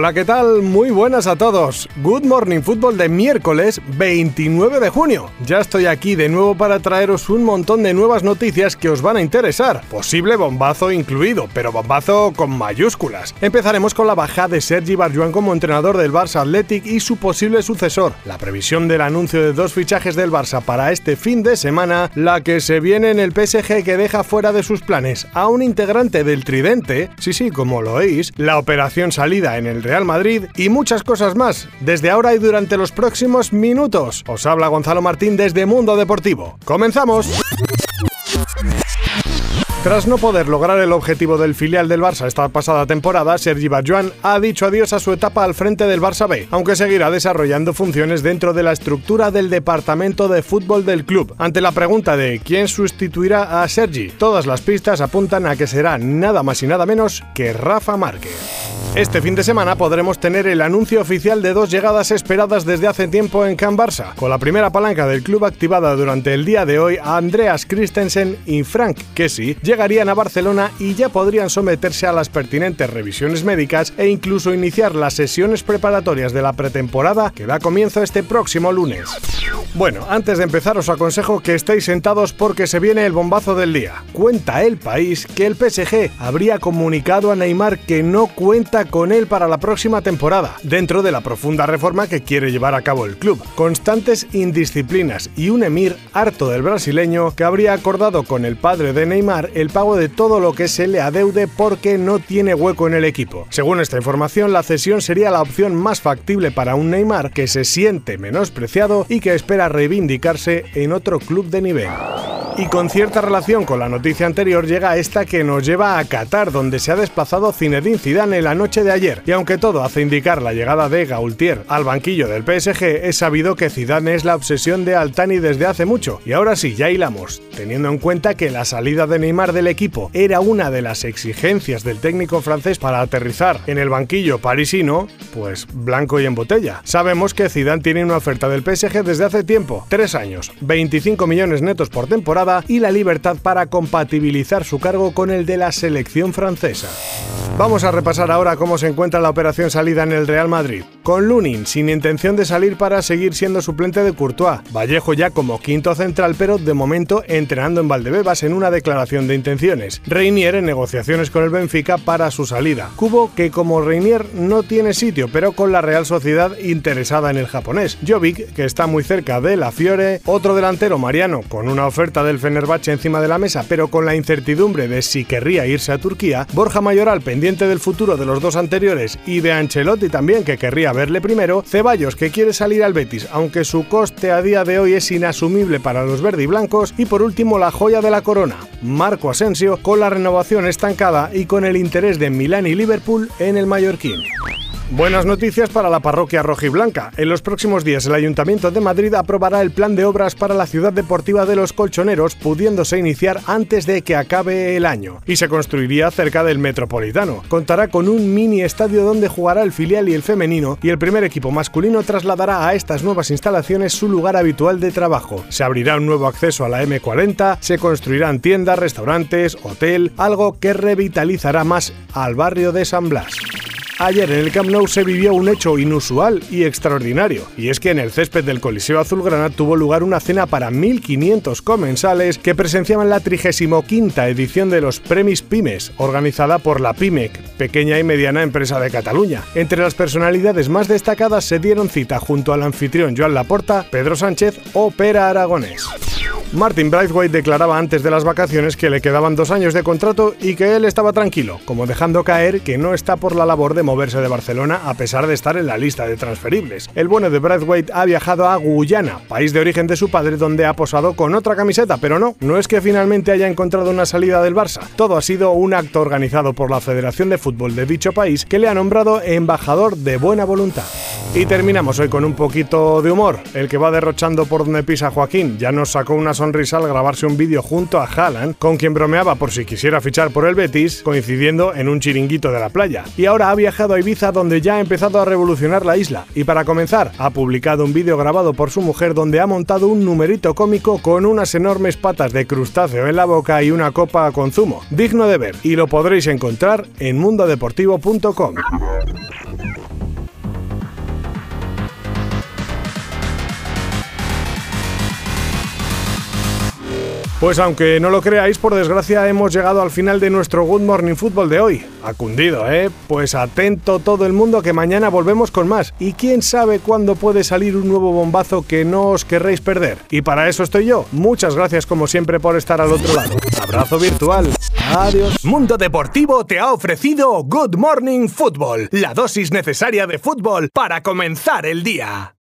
Hola, ¿qué tal? Muy buenas a todos. Good Morning Fútbol de miércoles 29 de junio. Ya estoy aquí de nuevo para traeros un montón de nuevas noticias que os van a interesar. Posible bombazo incluido, pero bombazo con mayúsculas. Empezaremos con la baja de Sergi Barjuan como entrenador del Barça Athletic y su posible sucesor. La previsión del anuncio de dos fichajes del Barça para este fin de semana, la que se viene en el PSG que deja fuera de sus planes a un integrante del Tridente, sí sí, como lo oís, la operación salida en el Real Madrid y muchas cosas más, desde ahora y durante los próximos minutos. Os habla Gonzalo Martín desde Mundo Deportivo. ¡Comenzamos! Tras no poder lograr el objetivo del filial del Barça esta pasada temporada, Sergi Barjuan ha dicho adiós a su etapa al frente del Barça B, aunque seguirá desarrollando funciones dentro de la estructura del departamento de fútbol del club. Ante la pregunta de quién sustituirá a Sergi, todas las pistas apuntan a que será nada más y nada menos que Rafa Márquez. Este fin de semana podremos tener el anuncio oficial de dos llegadas esperadas desde hace tiempo en Can Barça. Con la primera palanca del club activada durante el día de hoy, Andreas Christensen y Frank Kessie llegarían a Barcelona y ya podrían someterse a las pertinentes revisiones médicas e incluso iniciar las sesiones preparatorias de la pretemporada que da comienzo este próximo lunes. Bueno, antes de empezar os aconsejo que estéis sentados porque se viene el bombazo del día. Cuenta el país que el PSG habría comunicado a Neymar que no cuenta con él para la próxima temporada, dentro de la profunda reforma que quiere llevar a cabo el club. Constantes indisciplinas y un emir harto del brasileño que habría acordado con el padre de Neymar el pago de todo lo que se le adeude porque no tiene hueco en el equipo. Según esta información, la cesión sería la opción más factible para un Neymar que se siente menospreciado y que espera reivindicarse en otro club de nivel. Y con cierta relación con la noticia anterior llega esta que nos lleva a Qatar, donde se ha desplazado Zinedine Zidane la noche de ayer. Y aunque todo hace indicar la llegada de Gaultier al banquillo del PSG, es sabido que Zidane es la obsesión de Altani desde hace mucho. Y ahora sí, ya hilamos, teniendo en cuenta que la salida de Neymar del equipo era una de las exigencias del técnico francés para aterrizar en el banquillo parisino, pues blanco y en botella. Sabemos que Zidane tiene una oferta del PSG desde hace tiempo, tres años, 25 millones netos por temporada y la libertad para compatibilizar su cargo con el de la selección francesa. Vamos a repasar ahora cómo se encuentra la operación salida en el Real Madrid. Con Lunin sin intención de salir para seguir siendo suplente de Courtois, Vallejo ya como quinto central pero de momento entrenando en Valdebebas en una declaración de intenciones, Reinier en negociaciones con el Benfica para su salida, Cubo que como Reinier no tiene sitio pero con la Real Sociedad interesada en el japonés, Jovic que está muy cerca de la Fiore, otro delantero Mariano con una oferta del Fenerbahce encima de la mesa pero con la incertidumbre de si querría irse a Turquía, Borja Mayoral pendiente del futuro de los dos anteriores. Y de Ancelotti también, que querría verle primero, Ceballos, que quiere salir al Betis, aunque su coste a día de hoy es inasumible para los verdiblancos, y por último la joya de la corona, Marco Asensio, con la renovación estancada y con el interés de Milán y Liverpool en el mallorquín. Buenas noticias para la parroquia rojiblanca. En los próximos días el Ayuntamiento de Madrid aprobará el plan de obras para la ciudad deportiva de los colchoneros, pudiéndose iniciar antes de que acabe el año. Y se construiría cerca del Metropolitano. Contará con un mini estadio donde jugará el filial y el femenino, y el primer equipo masculino trasladará a estas nuevas instalaciones su lugar habitual de trabajo. Se abrirá un nuevo acceso a la M40, se construirán tiendas, restaurantes, hotel, algo que revitalizará más al barrio de San Blas. Ayer en el Camp Nou se vivió un hecho inusual y extraordinario, y es que en el césped del Coliseo Azulgrana tuvo lugar una cena para 1.500 comensales que presenciaban la 35 edición de los Premis Pymes, organizada por la PIMEC, pequeña y mediana empresa de Cataluña. Entre las personalidades más destacadas se dieron cita junto al anfitrión Joan Laporta, Pedro Sánchez o Pera Aragonés. Martin Braithwaite declaraba antes de las vacaciones que le quedaban dos años de contrato y que él estaba tranquilo, como dejando caer que no está por la labor de moverse de Barcelona a pesar de estar en la lista de transferibles. El bueno de Braithwaite ha viajado a Guyana, país de origen de su padre donde ha posado con otra camiseta, pero no, no es que finalmente haya encontrado una salida del Barça. Todo ha sido un acto organizado por la Federación de Fútbol de dicho país que le ha nombrado embajador de buena voluntad. Y terminamos hoy con un poquito de humor. El que va derrochando por donde pisa Joaquín ya nos sacó una sonrisa al grabarse un vídeo junto a Haaland, con quien bromeaba por si quisiera fichar por el Betis, coincidiendo en un chiringuito de la playa. Y ahora ha viajado a Ibiza donde ya ha empezado a revolucionar la isla. Y para comenzar, ha publicado un vídeo grabado por su mujer donde ha montado un numerito cómico con unas enormes patas de crustáceo en la boca y una copa con zumo. Digno de ver. Y lo podréis encontrar en mundodeportivo.com. Pues aunque no lo creáis, por desgracia hemos llegado al final de nuestro Good Morning Football de hoy. Ha cundido, ¿eh? Pues atento todo el mundo que mañana volvemos con más. Y quién sabe cuándo puede salir un nuevo bombazo que no os querréis perder. Y para eso estoy yo. Muchas gracias como siempre por estar al otro lado. Abrazo virtual. Adiós. Mundo Deportivo te ha ofrecido Good Morning Football, la dosis necesaria de fútbol para comenzar el día.